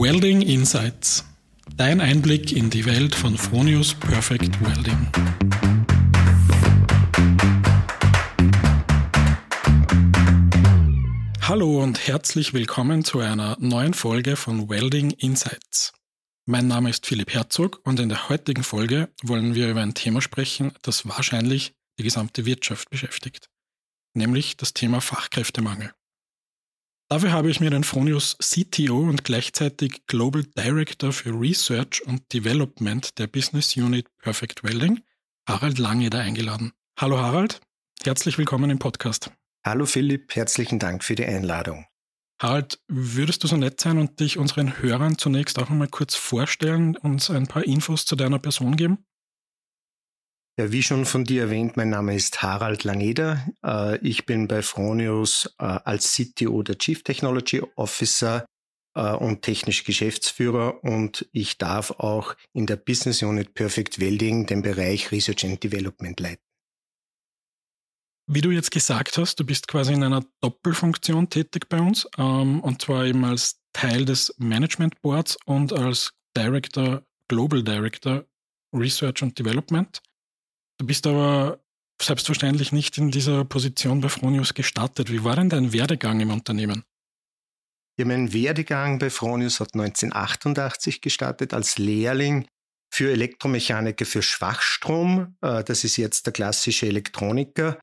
Welding Insights. Dein Einblick in die Welt von Fronius Perfect Welding. Hallo und herzlich willkommen zu einer neuen Folge von Welding Insights. Mein Name ist Philipp Herzog und in der heutigen Folge wollen wir über ein Thema sprechen, das wahrscheinlich die gesamte Wirtschaft beschäftigt, nämlich das Thema Fachkräftemangel. Dafür habe ich mir den Fronius CTO und gleichzeitig Global Director für Research und Development der Business Unit Perfect Welding, Harald Langeder, eingeladen. Hallo Harald, herzlich willkommen im Podcast. Hallo Philipp, herzlichen Dank für die Einladung. Harald, würdest du so nett sein und dich unseren Hörern zunächst auch einmal kurz vorstellen, und ein paar Infos zu deiner Person geben? Ja, wie schon von dir erwähnt, mein Name ist Harald Langeder. Äh, ich bin bei Fronius äh, als CTO der Chief Technology Officer äh, und technisch Geschäftsführer und ich darf auch in der Business Unit Perfect Welding den Bereich Research and Development leiten. Wie du jetzt gesagt hast, du bist quasi in einer Doppelfunktion tätig bei uns, ähm, und zwar eben als Teil des Management Boards und als Director, Global Director Research and Development. Du bist aber selbstverständlich nicht in dieser Position bei Fronius gestartet. Wie war denn dein Werdegang im Unternehmen? Ja, mein Werdegang bei Fronius hat 1988 gestartet als Lehrling für Elektromechaniker für Schwachstrom. Äh, das ist jetzt der klassische Elektroniker.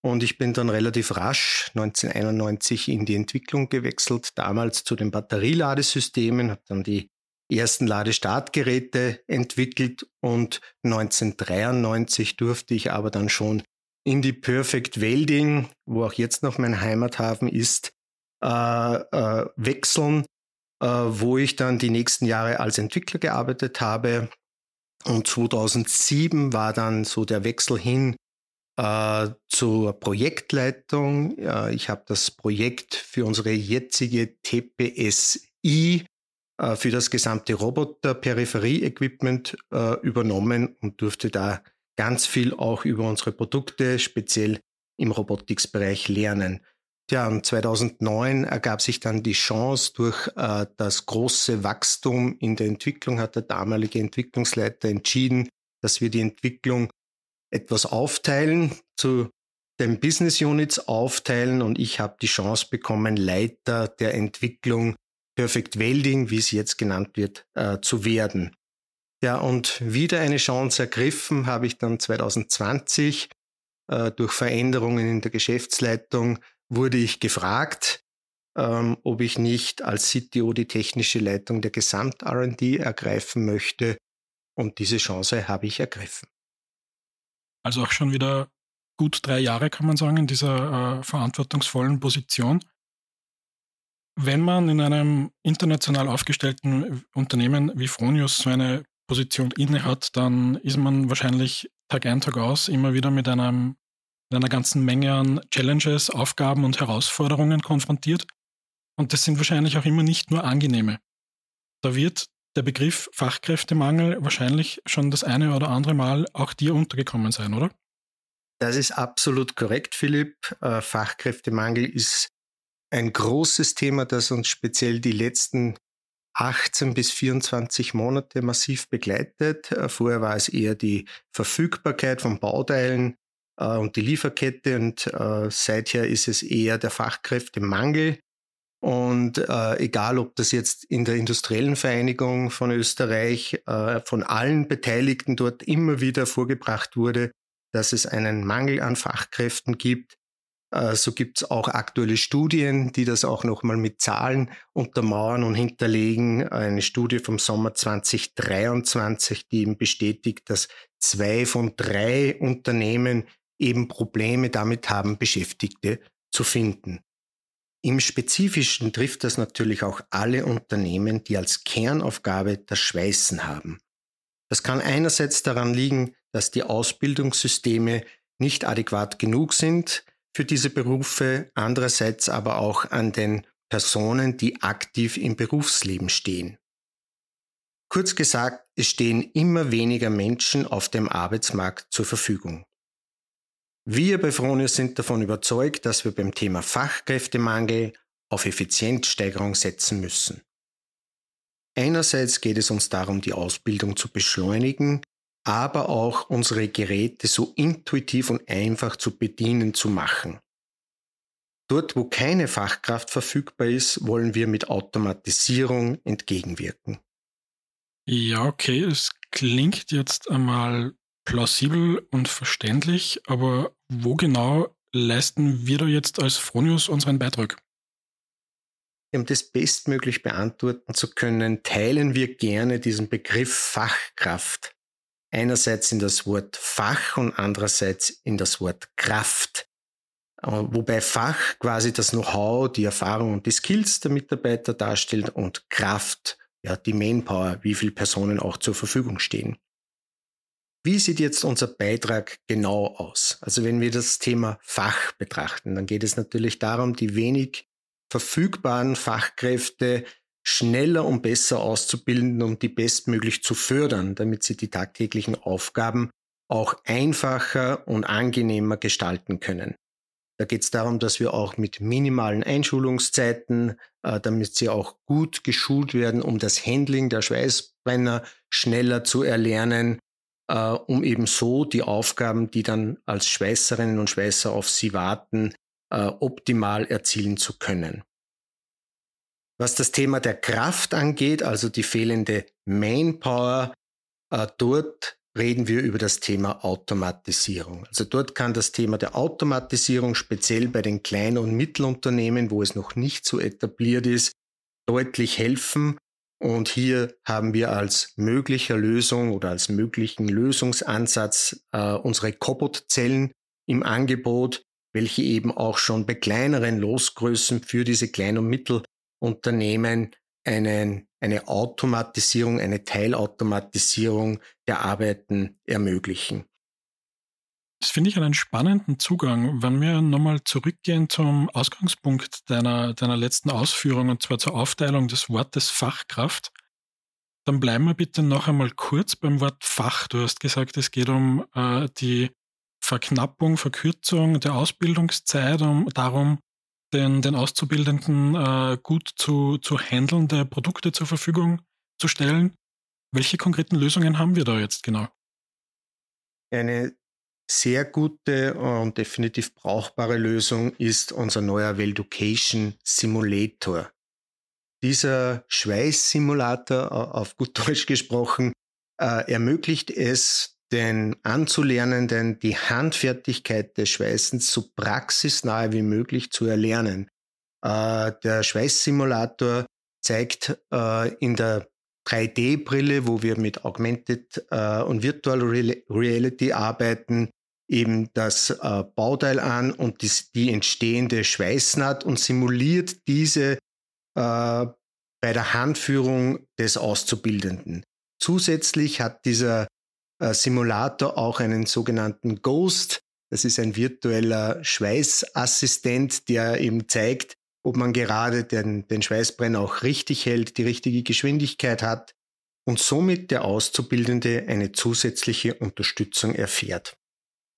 Und ich bin dann relativ rasch 1991 in die Entwicklung gewechselt, damals zu den Batterieladesystemen, habe dann die ersten Ladestartgeräte entwickelt und 1993 durfte ich aber dann schon in die Perfect Welding, wo auch jetzt noch mein Heimathafen ist, äh, äh, wechseln, äh, wo ich dann die nächsten Jahre als Entwickler gearbeitet habe. Und 2007 war dann so der Wechsel hin äh, zur Projektleitung. ich habe das Projekt für unsere jetzige TPSI äh, für das gesamte Roboter-Peripherie-Equipment äh, übernommen und durfte da ganz viel auch über unsere Produkte, speziell im Robotics-Bereich lernen. Ja, und 2009 ergab sich dann die Chance durch äh, das große Wachstum in der Entwicklung, hat der damalige Entwicklungsleiter entschieden, dass wir die Entwicklung etwas aufteilen, zu den Business Units aufteilen und ich habe die Chance bekommen, Leiter der Entwicklung Perfect Welding, wie es jetzt genannt wird, äh, zu werden. Ja, und wieder eine Chance ergriffen habe ich dann 2020 äh, durch Veränderungen in der Geschäftsleitung wurde ich gefragt, ähm, ob ich nicht als CTO die technische Leitung der Gesamt-R&D ergreifen möchte. Und diese Chance habe ich ergriffen. Also auch schon wieder gut drei Jahre, kann man sagen, in dieser äh, verantwortungsvollen Position. Wenn man in einem international aufgestellten Unternehmen wie Fronius so eine Position innehat, dann ist man wahrscheinlich Tag ein, Tag aus immer wieder mit, einem, mit einer ganzen Menge an Challenges, Aufgaben und Herausforderungen konfrontiert. Und das sind wahrscheinlich auch immer nicht nur angenehme. Da wird der Begriff Fachkräftemangel wahrscheinlich schon das eine oder andere Mal auch dir untergekommen sein, oder? Das ist absolut korrekt, Philipp. Äh, Fachkräftemangel ist ein großes Thema, das uns speziell die letzten 18 bis 24 Monate massiv begleitet. Äh, vorher war es eher die Verfügbarkeit von Bauteilen äh, und die Lieferkette und äh, seither ist es eher der Fachkräftemangel. Und äh, egal, ob das jetzt in der Industriellen Vereinigung von Österreich äh, von allen Beteiligten dort immer wieder vorgebracht wurde, dass es einen Mangel an Fachkräften gibt, so gibt es auch aktuelle Studien, die das auch nochmal mit Zahlen untermauern und hinterlegen. Eine Studie vom Sommer 2023, die eben bestätigt, dass zwei von drei Unternehmen eben Probleme damit haben, Beschäftigte zu finden. Im Spezifischen trifft das natürlich auch alle Unternehmen, die als Kernaufgabe das Schweißen haben. Das kann einerseits daran liegen, dass die Ausbildungssysteme nicht adäquat genug sind, für diese Berufe, andererseits aber auch an den Personen, die aktiv im Berufsleben stehen. Kurz gesagt, es stehen immer weniger Menschen auf dem Arbeitsmarkt zur Verfügung. Wir bei Fronius sind davon überzeugt, dass wir beim Thema Fachkräftemangel auf Effizienzsteigerung setzen müssen. Einerseits geht es uns darum, die Ausbildung zu beschleunigen, aber auch unsere Geräte so intuitiv und einfach zu bedienen zu machen. Dort, wo keine Fachkraft verfügbar ist, wollen wir mit Automatisierung entgegenwirken. Ja, okay, es klingt jetzt einmal plausibel und verständlich, aber wo genau leisten wir da jetzt als Fronius unseren Beitrag? Um das bestmöglich beantworten zu können, teilen wir gerne diesen Begriff Fachkraft einerseits in das Wort Fach und andererseits in das Wort Kraft. Äh, wobei Fach quasi das Know-how, die Erfahrung und die Skills der Mitarbeiter darstellt und Kraft, ja, die Manpower, wie viele Personen auch zur Verfügung stehen. Wie sieht jetzt unser Beitrag genau aus? Also wenn wir das Thema Fach betrachten, dann geht es natürlich darum, die wenig verfügbaren Fachkräfte schneller und besser auszubilden und die bestmöglich zu fördern, damit sie die tagtäglichen Aufgaben auch einfacher und angenehmer gestalten können. Da geht es darum, dass wir auch mit minimalen Einschulungszeiten, äh, damit sie auch gut geschult werden, um das Handling der Schweißbrenner schneller zu erlernen, äh, um eben so die Aufgaben, die dann als Schweißerinnen und Schweißer auf sie warten, äh, optimal erzielen zu können. Was das Thema der Kraft angeht, also die fehlende Manpower, äh, dort reden wir über das Thema Automatisierung. Also dort kann das Thema der Automatisierung speziell bei den kleinen und Mittelunternehmen, wo es noch nicht so etabliert ist, deutlich helfen. Und hier haben wir als möglicher Lösung oder als möglichen Lösungsansatz äh, unsere Cobot-Zellen im Angebot, welche eben auch schon bei kleineren Losgrößen für diese Klein- und Mittelunternehmen einen eine Automatisierung, eine Teilautomatisierung der Arbeiten ermöglichen. Das finde ich einen spannenden Zugang. Wenn wir nochmal zurückgehen zum Ausgangspunkt deiner, deiner letzten Ausführung, und zwar zur Aufteilung des Wortes Fachkraft, dann bleiben wir bitte noch einmal kurz beim Wort Fach. Du hast gesagt, es geht um äh, die Verknappung, Verkürzung der Ausbildungszeit, um darum, den, den Auszubildenden äh, gut zu, zu handelnde Produkte zur Verfügung zu stellen. Welche konkreten Lösungen haben wir da jetzt genau? Eine sehr gute und definitiv brauchbare Lösung ist unser neuer Valducation Simulator. Dieser Schweißsimulator, auf gut Deutsch gesprochen, äh, ermöglicht es den Anzulernenden die Handfertigkeit des Schweißens so praxisnahe wie möglich zu erlernen. Äh, der Schweißsimulator zeigt äh, in der 3D-Brille, wo wir mit Augmented äh, und Virtual Reality arbeiten, eben das Bauteil an und die, die, entstehende Schweißnaht und simuliert diese bei der Handführung des Auszubildenden. Zusätzlich hat dieser Simulator auch einen sogenannten Ghost. Das ist ein virtueller Schweißassistent, der eben zeigt, ob man gerade den, den Schweißbrenner auch richtig hält, die richtige Geschwindigkeit hat und somit der Auszubildende eine zusätzliche Unterstützung erfährt.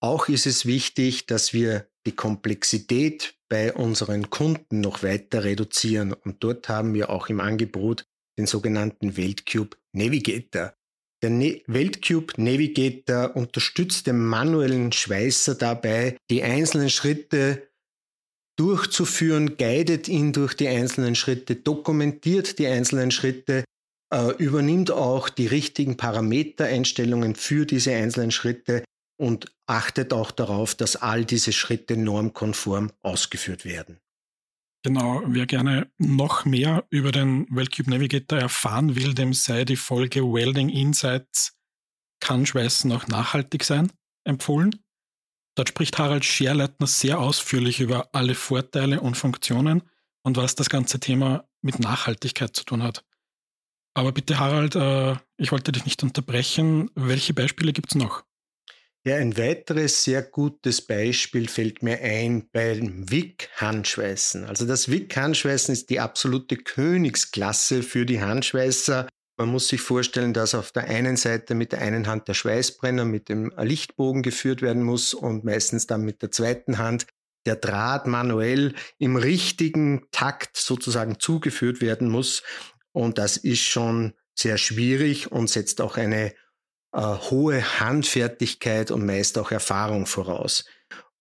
Auch ist es wichtig, dass wir die Komplexität bei unseren Kunden noch weiter reduzieren und dort haben wir auch im Angebot den sogenannten Weltcube Navigator. Der ne Weltcube Navigator unterstützt den manuellen Schweißer dabei, die einzelnen Schritte durchzuführen, guidet ihn durch die einzelnen Schritte, dokumentiert die einzelnen Schritte, äh, übernimmt auch die richtigen Parametereinstellungen für diese einzelnen Schritte und achtet auch darauf, dass all diese Schritte normkonform ausgeführt werden. Genau, wer gerne noch mehr über den Weltcube Navigator erfahren will, dem sei die Folge Welding Insights kann Schweißen auch nachhaltig sein empfohlen. Dort spricht Harald Scherleitner sehr ausführlich über alle Vorteile und Funktionen und was das ganze Thema mit Nachhaltigkeit zu tun hat. Aber bitte Harald, äh, ich wollte dich nicht unterbrechen. Welche Beispiele gibt es noch? Ja, ein weiteres sehr gutes Beispiel fällt mir ein beim Wick-Handschweißen. Also das Wick-Handschweißen ist die absolute Königsklasse für die Handschweißer. Man muss sich vorstellen, dass auf der einen Seite mit der einen Hand der Schweißbrenner mit dem Lichtbogen geführt werden muss und meistens dann mit der zweiten Hand der Draht manuell im richtigen Takt sozusagen zugeführt werden muss. Und das ist schon sehr schwierig und setzt auch eine äh, hohe Handfertigkeit und meist auch Erfahrung voraus.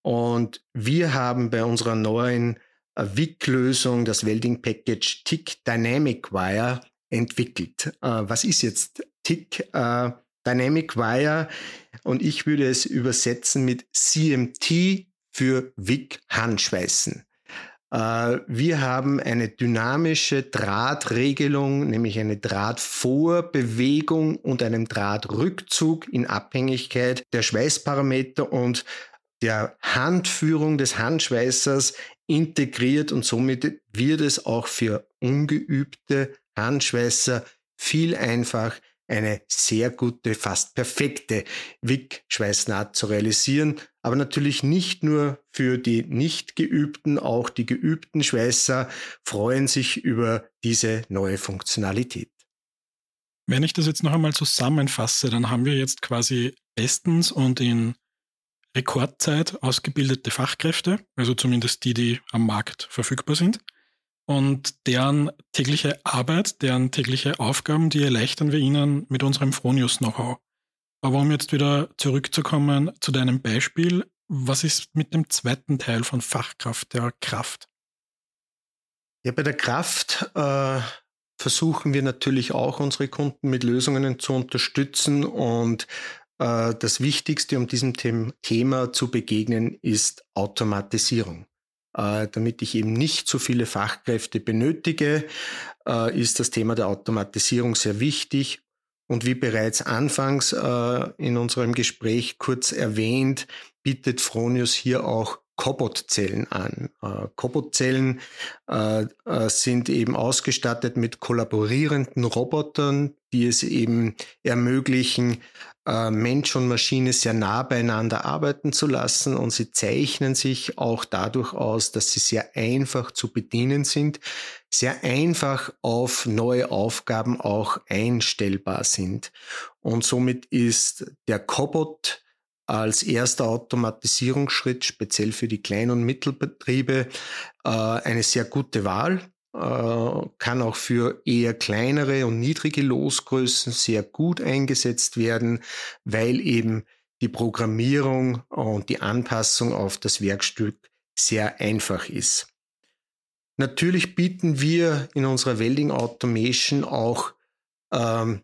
Und wir haben bei unserer neuen äh, WIC-Lösung das Welding Package TIC Dynamic Wire entwickelt. Äh, was ist jetzt TIC äh, Dynamic Wire? Und ich würde es übersetzen mit CMT für WIC Handschweißen. Äh, wir haben eine dynamische Drahtregelung, nämlich eine Drahtvorbewegung und einen Drahtrückzug in Abhängigkeit der Schweißparameter und der Handführung des Handschweißers integriert und somit wird es auch für ungeübte Handschweißer viel einfach eine sehr gute, fast perfekte Wick-Schweißnaht zu realisieren. Aber natürlich nicht nur für die nicht geübten, auch die geübten Schweißer freuen sich über diese neue Funktionalität. Wenn ich das jetzt noch einmal zusammenfasse, dann haben wir jetzt quasi bestens und in Rekordzeit ausgebildete Fachkräfte, also zumindest die, die am Markt verfügbar sind und deren tägliche Arbeit, deren tägliche Aufgaben, die erleichtern wir Ihnen mit unserem Fronius-Know-how. Aber um jetzt wieder zurückzukommen zu deinem Beispiel, was ist mit dem zweiten Teil von Fachkraft, der Kraft? Ja, bei der Kraft äh, versuchen wir natürlich auch unsere Kunden mit Lösungen zu unterstützen und äh, das Wichtigste, um diesem Thema zu begegnen, ist Automatisierung. Äh, damit ich eben nicht so viele Fachkräfte benötige, äh, ist das Thema der Automatisierung sehr wichtig. Und wie bereits anfangs äh, in unserem Gespräch kurz erwähnt, bietet Fronius hier auch Cobot-Zellen an. Cobot-Zellen sind eben ausgestattet mit kollaborierenden Robotern, die es eben ermöglichen, äh, Mensch und Maschine sehr nah beieinander arbeiten zu lassen und sie zeichnen sich auch dadurch aus, dass sie sehr einfach zu bedienen sind, sehr einfach auf neue Aufgaben auch einstellbar sind. Und somit ist der Cobot als erster Automatisierungsschritt speziell für die Klein- und Mittelbetriebe äh, eine sehr gute Wahl. Äh, kann auch für eher kleinere und niedrige Losgrößen sehr gut eingesetzt werden, weil eben die Programmierung und die Anpassung auf das Werkstück sehr einfach ist. Natürlich bieten wir in unserer Welding Automation auch ähm,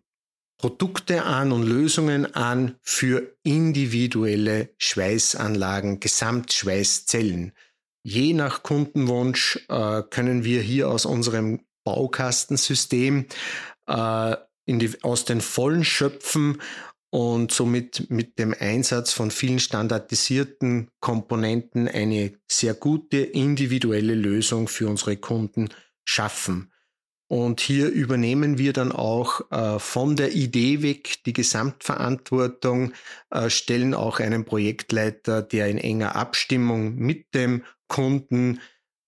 Produkte an und Lösungen an für individuelle Schweißanlagen, Gesamtschweißzellen. Je nach Kundenwunsch äh, können wir hier aus unserem Baukastensystem äh, die, aus den Vollen schöpfen und somit mit dem Einsatz von vielen standardisierten Komponenten eine sehr gute individuelle Lösung für unsere Kunden schaffen. Und hier übernehmen wir dann auch äh, von der Idee weg die Gesamtverantwortung, äh, stellen auch einen Projektleiter, der in enger Abstimmung mit dem Kunden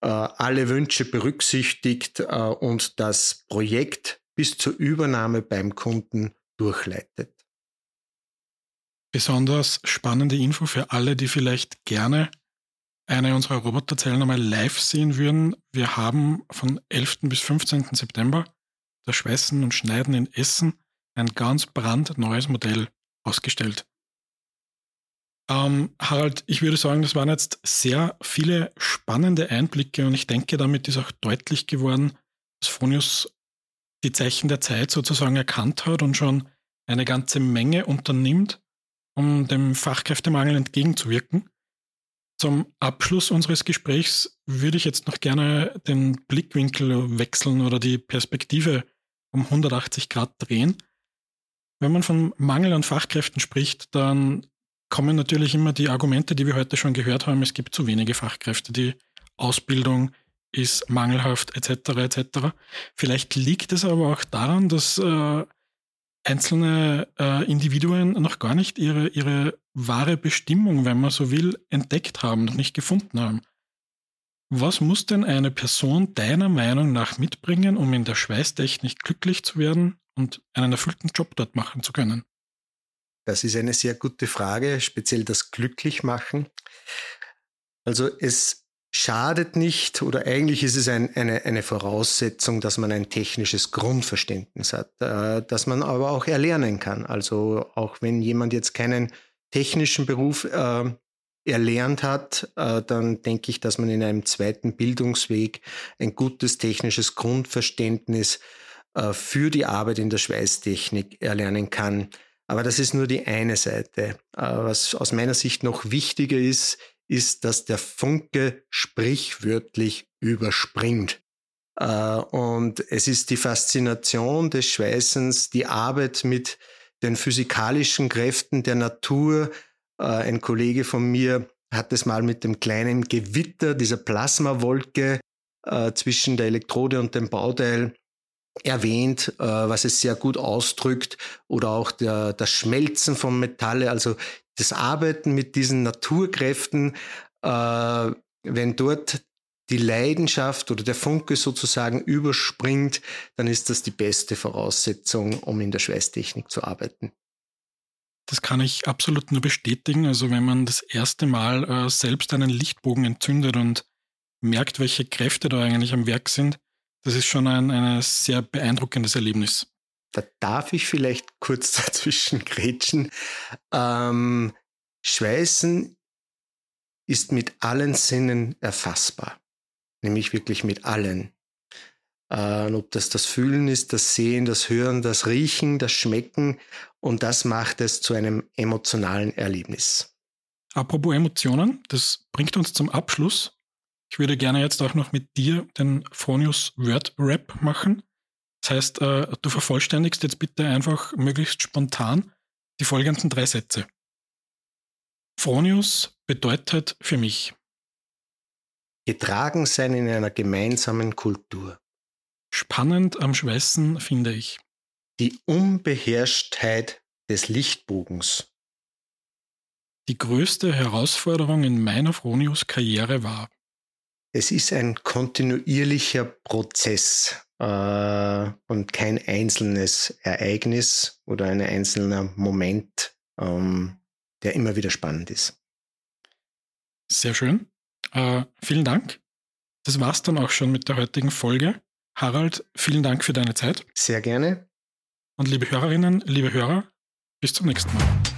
äh, alle Wünsche berücksichtigt äh, und das Projekt bis zur Übernahme beim Kunden durchleitet. Besonders spannende Info für alle, die vielleicht gerne eine unserer Roboterzellen einmal live sehen würden. Wir haben von 11. bis 15. September das Schweißen und Schneiden in Essen ein ganz brandneues Modell ausgestellt. Ähm, Harald, ich würde sagen, das waren jetzt sehr viele spannende Einblicke und ich denke, damit ist auch deutlich geworden, dass Fronius die Zeichen der Zeit sozusagen erkannt hat und schon eine ganze Menge unternimmt, um dem Fachkräftemangel entgegenzuwirken. Zum Abschluss unseres Gesprächs würde ich jetzt noch gerne den Blickwinkel wechseln oder die Perspektive um 180 Grad drehen. Wenn man von Mangel an Fachkräften spricht, dann kommen natürlich immer die Argumente, die wir heute schon gehört haben. Es gibt zu wenige Fachkräfte, die Ausbildung ist mangelhaft etc. etc. Vielleicht liegt es aber auch daran, dass äh, einzelne äh, Individuen noch gar nicht ihre, ihre wahre Bestimmung, wenn man so will, entdeckt haben, noch nicht gefunden haben. Was muss denn eine Person deiner Meinung nach mitbringen, um in der Schweißtechnik glücklich zu werden und einen erfüllten Job dort machen zu können? Das ist eine sehr gute Frage, speziell das Glücklichmachen. Also es schadet nicht oder eigentlich ist es ein, eine, eine Voraussetzung, dass man ein technisches Grundverständnis hat, äh, dass man aber auch erlernen kann. Also auch wenn jemand jetzt keinen technischen Beruf äh, erlernt hat, äh, dann denke ich, dass man in einem zweiten Bildungsweg ein gutes technisches Grundverständnis äh, für die Arbeit in der Schweißtechnik erlernen kann. Aber das ist nur die eine Seite. Was aus meiner Sicht noch wichtiger ist, ist, dass der Funke sprichwörtlich überspringt. Äh, und es ist die Faszination des Schweißens, die Arbeit mit den physikalischen Kräften der Natur. Äh, ein Kollege von mir hat es mal mit dem kleinen Gewitter, dieser Plasmawolke äh, zwischen der Elektrode und dem Bauteil erwähnt, was es sehr gut ausdrückt, oder auch der, das Schmelzen von Metalle, also das Arbeiten mit diesen Naturkräften, äh, wenn dort die Leidenschaft oder der Funke sozusagen überspringt, dann ist das die beste Voraussetzung, um in der Schweißtechnik zu arbeiten. Das kann ich absolut nur bestätigen. Also wenn man das erste Mal äh, selbst einen Lichtbogen entzündet und merkt, welche Kräfte da eigentlich am Werk sind, das ist schon ein, ein sehr beeindruckendes Erlebnis. Da darf ich vielleicht kurz dazwischen grätschen. Ähm, Schweißen ist mit allen Sinnen erfassbar, nämlich wirklich mit allen. Äh, ob das das Fühlen ist, das Sehen, das Hören, das Riechen, das Schmecken und das macht es zu einem emotionalen Erlebnis. Apropos Emotionen, das bringt uns zum Abschluss. Ich würde gerne jetzt auch noch mit dir den Phonius Word Rap machen. Das heißt, äh, du vervollständigst jetzt bitte einfach möglichst spontan die folgenden drei Sätze. Phronius bedeutet für mich getragen sein in einer gemeinsamen Kultur. Spannend am Schweißen finde ich die Unbeherrschtheit des Lichtbogens. Die größte Herausforderung in meiner Phronius-Karriere war. Es ist ein kontinuierlicher Prozess äh, und kein einzelnes Ereignis oder ein einzelner Moment, ähm, der immer wieder spannend ist. Sehr schön. Äh, vielen Dank. Das war's dann auch schon mit der heutigen Folge. Harald, vielen Dank für deine Zeit. Sehr gerne. Und liebe Hörerinnen, liebe Hörer, bis zum nächsten Mal.